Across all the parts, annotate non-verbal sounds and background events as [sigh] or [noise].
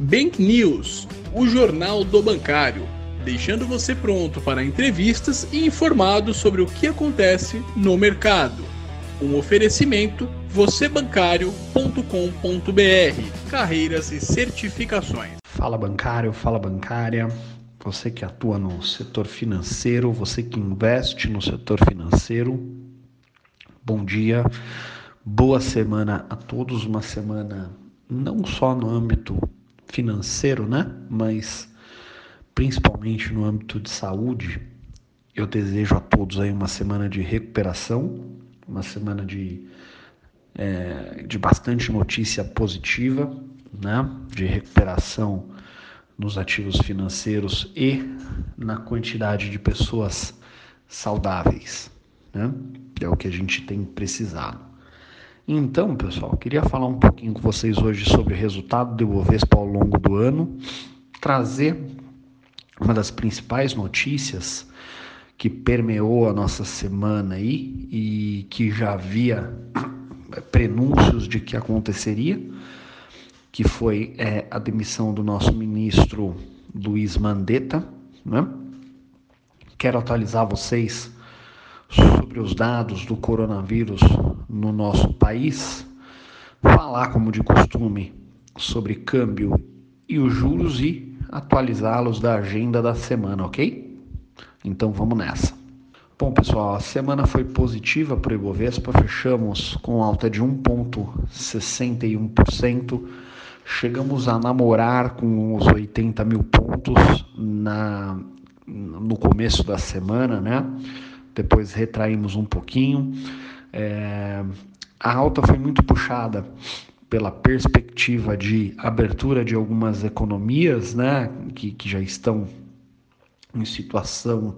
Bank News, o jornal do bancário, deixando você pronto para entrevistas e informado sobre o que acontece no mercado. Um oferecimento vocêbancário.com.br, carreiras e certificações. Fala bancário, fala bancária. Você que atua no setor financeiro, você que investe no setor financeiro. Bom dia. Boa semana a todos, uma semana não só no âmbito financeiro, né? Mas principalmente no âmbito de saúde, eu desejo a todos aí uma semana de recuperação, uma semana de, é, de bastante notícia positiva, né? De recuperação nos ativos financeiros e na quantidade de pessoas saudáveis, né? É o que a gente tem precisado. Então, pessoal, queria falar um pouquinho com vocês hoje sobre o resultado do Ibovespa ao longo do ano, trazer uma das principais notícias que permeou a nossa semana aí e que já havia [coughs] prenúncios de que aconteceria, que foi é, a demissão do nosso ministro Luiz Mandetta, né? Quero atualizar vocês sobre os dados do coronavírus no nosso país, falar, como de costume, sobre câmbio e os juros e atualizá-los da agenda da semana, ok? Então vamos nessa. Bom, pessoal, a semana foi positiva para o Ibovespa, fechamos com alta de 1,61%, chegamos a namorar com os 80 mil pontos na, no começo da semana, né? depois retraímos um pouquinho. É, a alta foi muito puxada pela perspectiva de abertura de algumas economias, né, que, que já estão em situação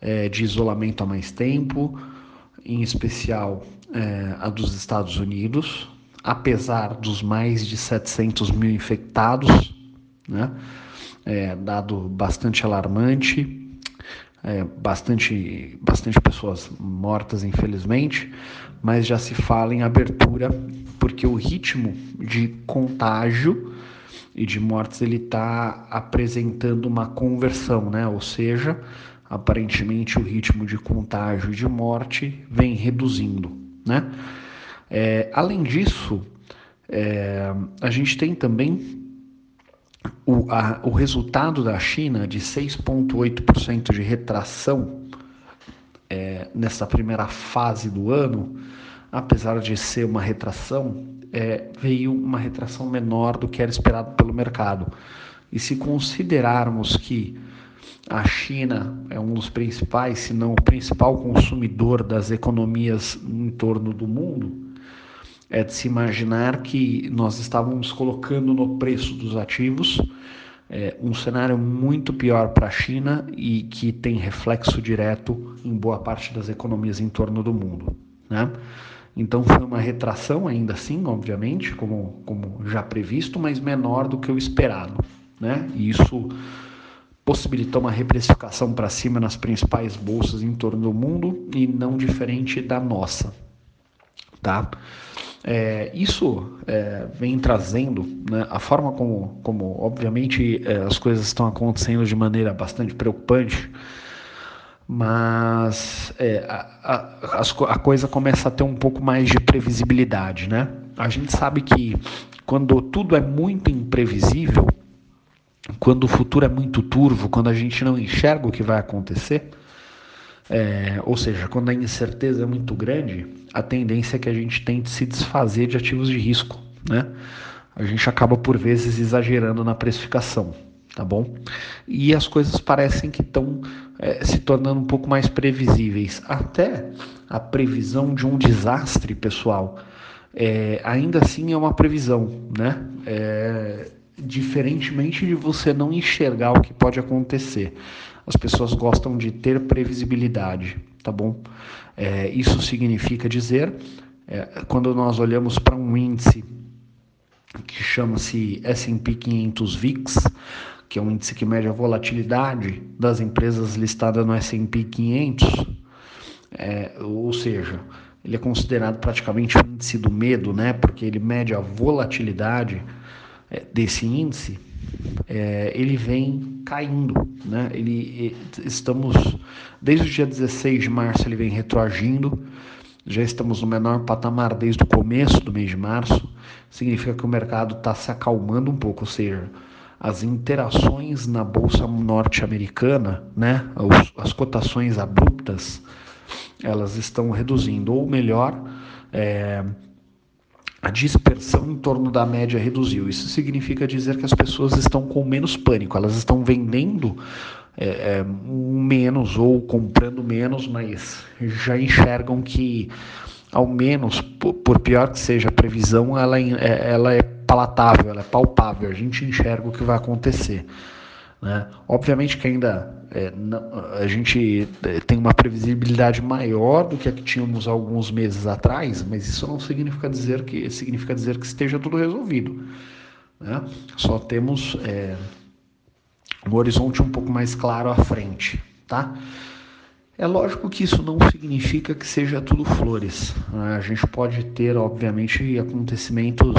é, de isolamento há mais tempo, em especial é, a dos Estados Unidos, apesar dos mais de 700 mil infectados, né, é, dado bastante alarmante é, bastante, bastante pessoas mortas, infelizmente, mas já se fala em abertura porque o ritmo de contágio e de mortes ele está apresentando uma conversão, né? Ou seja, aparentemente o ritmo de contágio e de morte vem reduzindo, né? É, além disso, é, a gente tem também o, a, o resultado da China de 6,8% de retração é, nessa primeira fase do ano, apesar de ser uma retração, é, veio uma retração menor do que era esperado pelo mercado. E se considerarmos que a China é um dos principais, se não o principal consumidor das economias em torno do mundo, é de se imaginar que nós estávamos colocando no preço dos ativos é, um cenário muito pior para a China e que tem reflexo direto em boa parte das economias em torno do mundo. Né? Então foi uma retração, ainda assim, obviamente, como, como já previsto, mas menor do que o esperado. Né? E isso possibilitou uma reprecificação para cima nas principais bolsas em torno do mundo e não diferente da nossa. Tá? É, isso é, vem trazendo né, a forma como, como obviamente, é, as coisas estão acontecendo de maneira bastante preocupante, mas é, a, a, a, coisa começa a ter um pouco mais de previsibilidade. Né? A gente sabe que quando tudo é muito imprevisível, quando o futuro é muito turvo, quando a gente não enxerga o que vai acontecer, é, ou seja, quando a incerteza é muito grande, a tendência é que a gente tente se desfazer de ativos de risco, né? A gente acaba por vezes exagerando na precificação, tá bom? E as coisas parecem que estão é, se tornando um pouco mais previsíveis. Até a previsão de um desastre, pessoal, é, ainda assim é uma previsão, né? É, diferentemente de você não enxergar o que pode acontecer. As pessoas gostam de ter previsibilidade, tá bom? É, isso significa dizer, é, quando nós olhamos para um índice que chama-se S&P 500 VIX, que é um índice que mede a volatilidade das empresas listadas no S&P 500, é, ou seja, ele é considerado praticamente o índice do medo, né? Porque ele mede a volatilidade é, desse índice, é, ele vem caindo, né? Ele estamos desde o dia 16 de março ele vem retroagindo. Já estamos no menor patamar desde o começo do mês de março. Significa que o mercado está se acalmando um pouco, ou seja, as interações na bolsa norte-americana, né, as cotações abruptas, elas estão reduzindo, ou melhor, é, a dispersão em torno da média reduziu. Isso significa dizer que as pessoas estão com menos pânico, elas estão vendendo é, é, menos ou comprando menos, mas já enxergam que, ao menos, por pior que seja a previsão, ela, é, ela é palatável, ela é palpável, a gente enxerga o que vai acontecer. Né? Obviamente que ainda é, não, a gente é, tem uma previsibilidade maior do que a que tínhamos alguns meses atrás, mas isso não significa dizer que significa dizer que esteja tudo resolvido. Né? Só temos é, um horizonte um pouco mais claro à frente, tá? É lógico que isso não significa que seja tudo flores. Né? A gente pode ter, obviamente, acontecimentos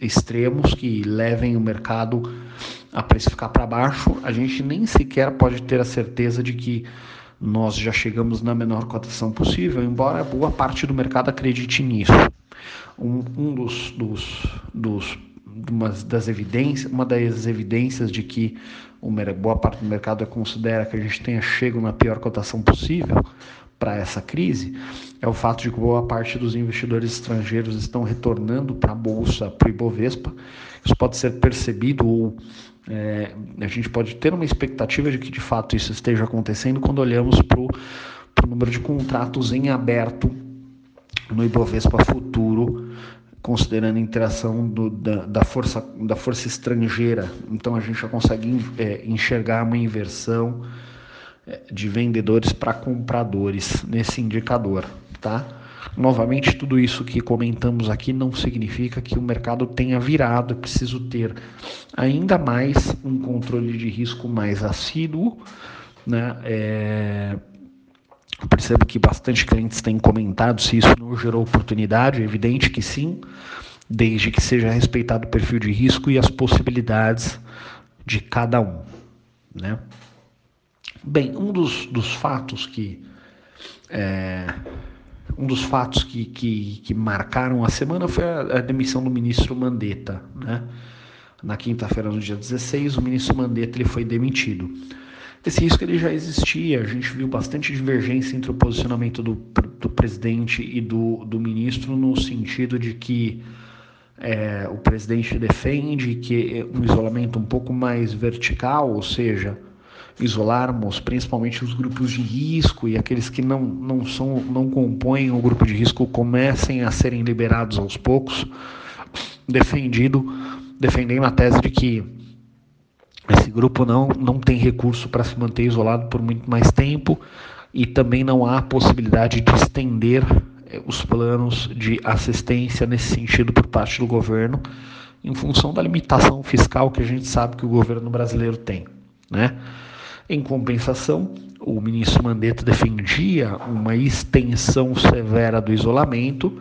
extremos que levem o mercado a precificar para baixo. A gente nem sequer pode ter a certeza de que nós já chegamos na menor cotação possível, embora boa parte do mercado acredite nisso. Um, um dos, dos, dos uma das evidências, uma das evidências de que uma boa parte do mercado considera que a gente tenha chego na pior cotação possível para essa crise é o fato de que boa parte dos investidores estrangeiros estão retornando para a bolsa, para o Ibovespa. Isso pode ser percebido ou é, a gente pode ter uma expectativa de que de fato isso esteja acontecendo quando olhamos para o número de contratos em aberto no Ibovespa futuro considerando a interação do, da, da, força, da força estrangeira. Então a gente já consegue é, enxergar uma inversão é, de vendedores para compradores nesse indicador, tá? Novamente, tudo isso que comentamos aqui não significa que o mercado tenha virado. É preciso ter ainda mais um controle de risco mais assíduo, né? É percebo que bastante clientes têm comentado se isso não gerou oportunidade. É evidente que sim, desde que seja respeitado o perfil de risco e as possibilidades de cada um. Né? Bem, um dos, dos fatos que. É, um dos fatos que, que, que, marcaram a semana foi a, a demissão do ministro Mandetta. Né? Na quinta-feira, no dia 16, o ministro Mandetta ele foi demitido. Esse risco ele já existia, a gente viu bastante divergência entre o posicionamento do, do presidente e do, do ministro, no sentido de que é, o presidente defende que um isolamento um pouco mais vertical, ou seja, isolarmos principalmente os grupos de risco e aqueles que não, não, são, não compõem o grupo de risco comecem a serem liberados aos poucos, defendido, defendendo a tese de que esse grupo não, não tem recurso para se manter isolado por muito mais tempo e também não há possibilidade de estender eh, os planos de assistência nesse sentido por parte do governo, em função da limitação fiscal que a gente sabe que o governo brasileiro tem. Né? Em compensação, o ministro Mandetta defendia uma extensão severa do isolamento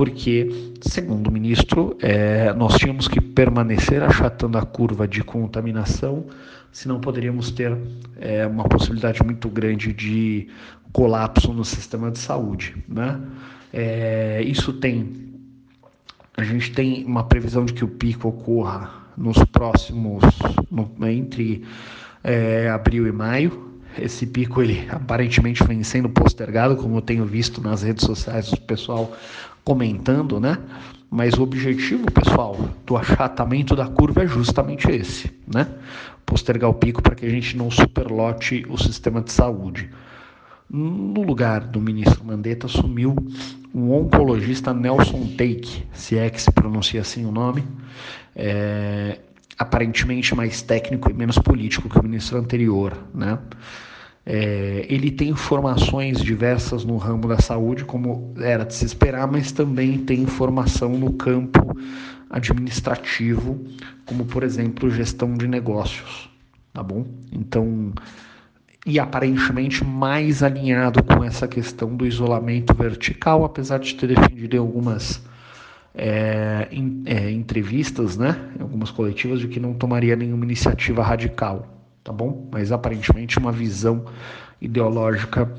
porque, segundo o ministro, é, nós tínhamos que permanecer achatando a curva de contaminação, senão poderíamos ter é, uma possibilidade muito grande de colapso no sistema de saúde. Né? É, isso tem. A gente tem uma previsão de que o pico ocorra nos próximos. No, entre é, abril e maio, esse pico ele aparentemente vem sendo postergado, como eu tenho visto nas redes sociais do pessoal comentando, né? Mas o objetivo, pessoal, do achatamento da curva é justamente esse, né? Postergar o pico para que a gente não superlote o sistema de saúde. No lugar do ministro Mandetta assumiu um oncologista Nelson Take, se é que se pronuncia assim o nome, é, aparentemente mais técnico e menos político que o ministro anterior, né? É, ele tem informações diversas no ramo da saúde, como era de se esperar, mas também tem informação no campo administrativo, como por exemplo gestão de negócios, tá bom? Então, e aparentemente mais alinhado com essa questão do isolamento vertical, apesar de ter defendido em algumas é, em, é, entrevistas, né, em algumas coletivas, de que não tomaria nenhuma iniciativa radical, tá bom? Mas aparentemente uma visão ideológica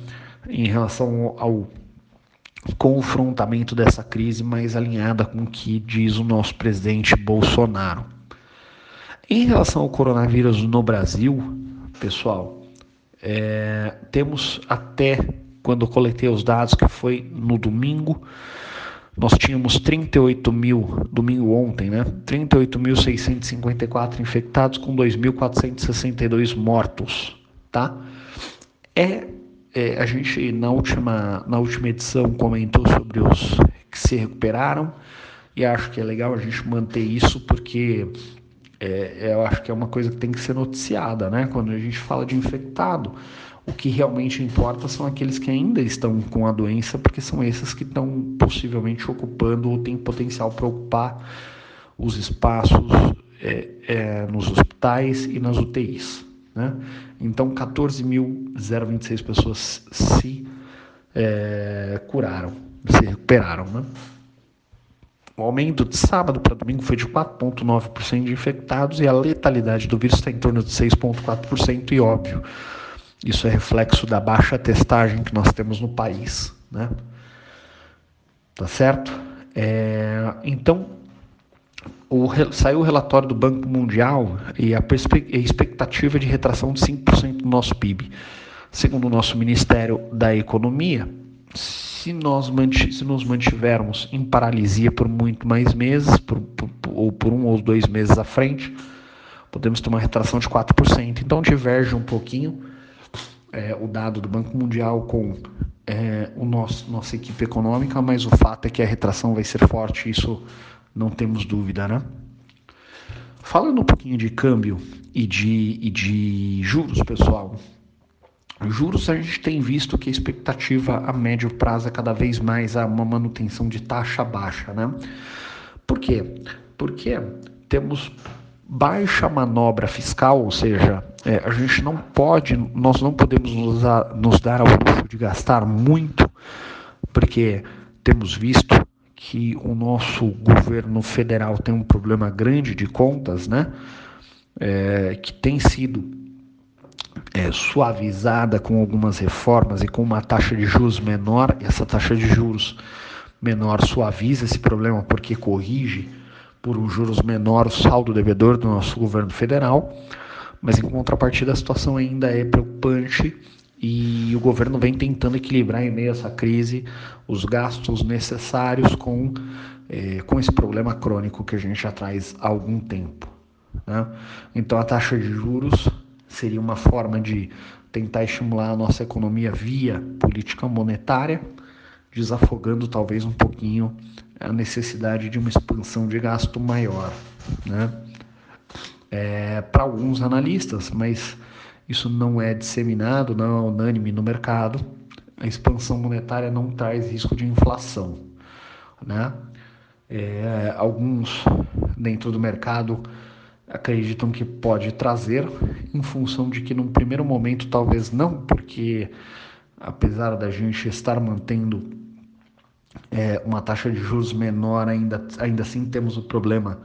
em relação ao confrontamento dessa crise mais alinhada com o que diz o nosso presidente Bolsonaro. Em relação ao coronavírus no Brasil, pessoal, é, temos até quando coletei os dados, que foi no domingo, nós tínhamos 38 mil, domingo ontem, né? 38.654 infectados com 2.462 mortos, tá? É, é, a gente na última, na última edição comentou sobre os que se recuperaram e acho que é legal a gente manter isso porque é, eu acho que é uma coisa que tem que ser noticiada, né? Quando a gente fala de infectado, o que realmente importa são aqueles que ainda estão com a doença, porque são esses que estão possivelmente ocupando ou têm potencial para ocupar os espaços é, é, nos hospitais e nas UTIs. Né? Então, 14.026 pessoas se é, curaram, se recuperaram. Né? O aumento de sábado para domingo foi de 4,9% de infectados e a letalidade do vírus está em torno de 6,4%, e óbvio isso é reflexo da baixa testagem que nós temos no país, né? Tá certo? É, então, o, saiu o relatório do Banco Mundial e a, a expectativa de retração de 5% do nosso PIB. Segundo o nosso Ministério da Economia, se nós, se nos mantivermos em paralisia por muito mais meses, por, por, ou por um ou dois meses à frente, podemos ter uma retração de 4%. Então diverge um pouquinho é, o dado do Banco Mundial com é, o nosso, nossa equipe econômica, mas o fato é que a retração vai ser forte, isso não temos dúvida, né? Falando um pouquinho de câmbio e de, e de juros, pessoal. Juros, a gente tem visto que a expectativa a médio prazo é cada vez mais a uma manutenção de taxa baixa, né? Por quê? Porque temos baixa manobra fiscal, ou seja, é, a gente não pode, nós não podemos nos, nos dar ao luxo de gastar muito, porque temos visto que o nosso governo federal tem um problema grande de contas, né? É, que tem sido é, suavizada com algumas reformas e com uma taxa de juros menor. Essa taxa de juros menor suaviza esse problema porque corrige por um juros menor o saldo devedor do nosso governo federal, mas em contrapartida a situação ainda é preocupante e o governo vem tentando equilibrar em meio a essa crise os gastos necessários com, é, com esse problema crônico que a gente já traz há algum tempo. Né? Então a taxa de juros seria uma forma de tentar estimular a nossa economia via política monetária, desafogando talvez um pouquinho a necessidade de uma expansão de gasto maior, né? É, para alguns analistas, mas isso não é disseminado, não é unânime no mercado. A expansão monetária não traz risco de inflação, né? É, alguns dentro do mercado acreditam que pode trazer, em função de que num primeiro momento talvez não, porque apesar da gente estar mantendo é, uma taxa de juros menor, ainda, ainda assim temos o problema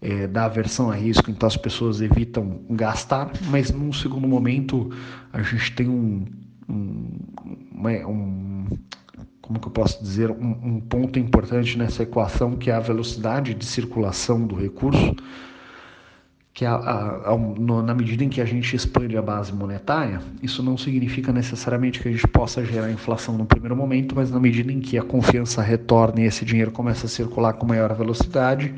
é, da aversão a risco, então as pessoas evitam gastar, mas num segundo momento a gente tem um, um, um como que eu posso dizer, um, um ponto importante nessa equação que é a velocidade de circulação do recurso que a, a, a, no, na medida em que a gente expande a base monetária, isso não significa necessariamente que a gente possa gerar inflação no primeiro momento, mas na medida em que a confiança retorna e esse dinheiro começa a circular com maior velocidade,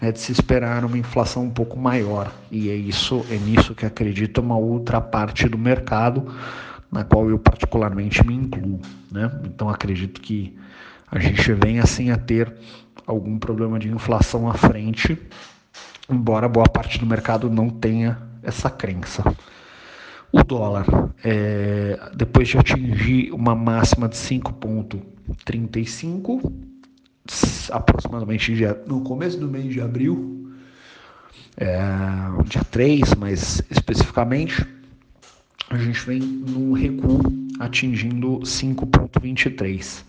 é de se esperar uma inflação um pouco maior. E é isso, é nisso que acredito uma outra parte do mercado, na qual eu particularmente me incluo. Né? Então acredito que a gente venha assim a ter algum problema de inflação à frente embora boa parte do mercado não tenha essa crença. O dólar, é, depois de atingir uma máxima de 5,35, aproximadamente no começo do mês de abril, é, dia 3, mais especificamente, a gente vem num recuo atingindo 5,23.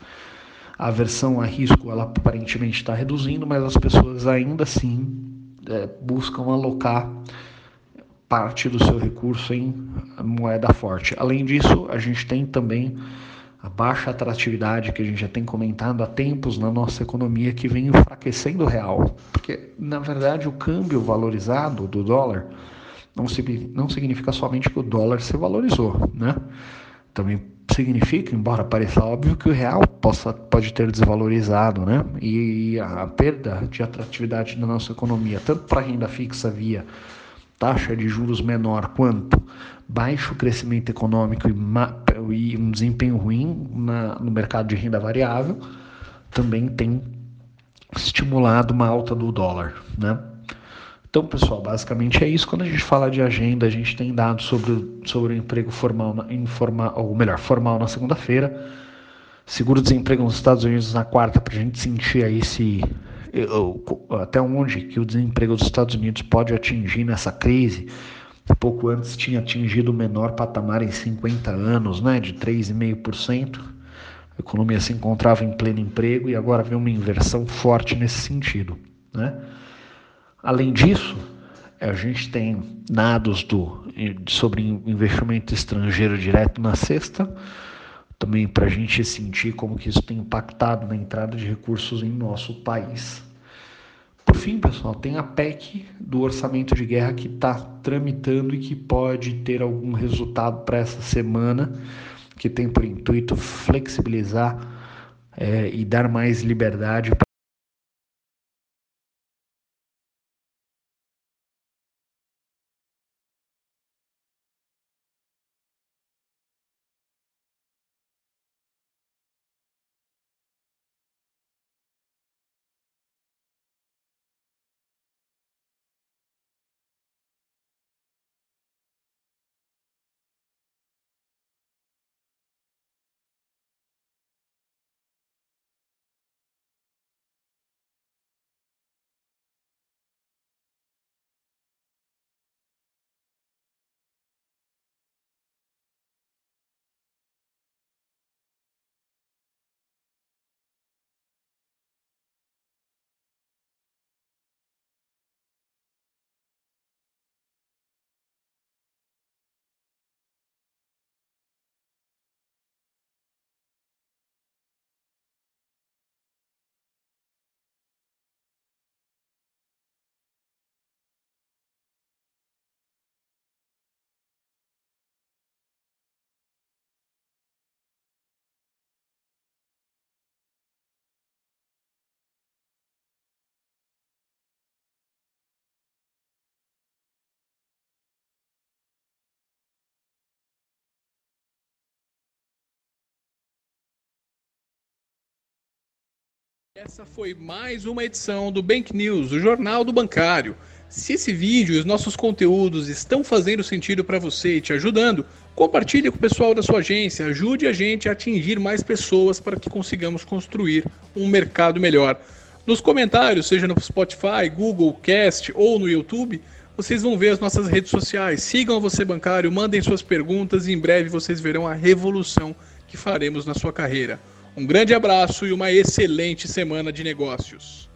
a aversão a risco ela aparentemente está reduzindo, mas as pessoas ainda assim é, buscam alocar parte do seu recurso em moeda forte. Além disso, a gente tem também a baixa atratividade que a gente já tem comentado há tempos na nossa economia que vem enfraquecendo o real. Porque, na verdade, o câmbio valorizado do dólar não, não significa somente que o dólar se valorizou, né? Também significa, embora pareça óbvio, que o real possa, pode ter desvalorizado, né? E a perda de atratividade da nossa economia, tanto para renda fixa via taxa de juros menor, quanto baixo crescimento econômico e, e um desempenho ruim na, no mercado de renda variável, também tem estimulado uma alta do dólar, né? Então, pessoal, basicamente é isso. Quando a gente fala de agenda, a gente tem dados sobre, sobre o emprego formal, informal, ou melhor, formal na segunda-feira. Seguro-desemprego nos Estados Unidos na quarta, para a gente sentir aí se até onde que o desemprego dos Estados Unidos pode atingir nessa crise. Pouco antes tinha atingido o menor patamar em 50 anos, né, de 3,5%. A economia se encontrava em pleno emprego e agora vem uma inversão forte nesse sentido, né? Além disso, a gente tem dados do, sobre investimento estrangeiro direto na sexta, também para a gente sentir como que isso tem impactado na entrada de recursos em nosso país. Por fim, pessoal, tem a PEC do orçamento de guerra que está tramitando e que pode ter algum resultado para essa semana, que tem por intuito flexibilizar é, e dar mais liberdade Essa foi mais uma edição do Bank News, o jornal do bancário. Se esse vídeo e os nossos conteúdos estão fazendo sentido para você e te ajudando, compartilhe com o pessoal da sua agência, ajude a gente a atingir mais pessoas para que consigamos construir um mercado melhor. Nos comentários, seja no Spotify, Google Cast ou no YouTube, vocês vão ver as nossas redes sociais. Sigam Você Bancário, mandem suas perguntas e em breve vocês verão a revolução que faremos na sua carreira. Um grande abraço e uma excelente semana de negócios.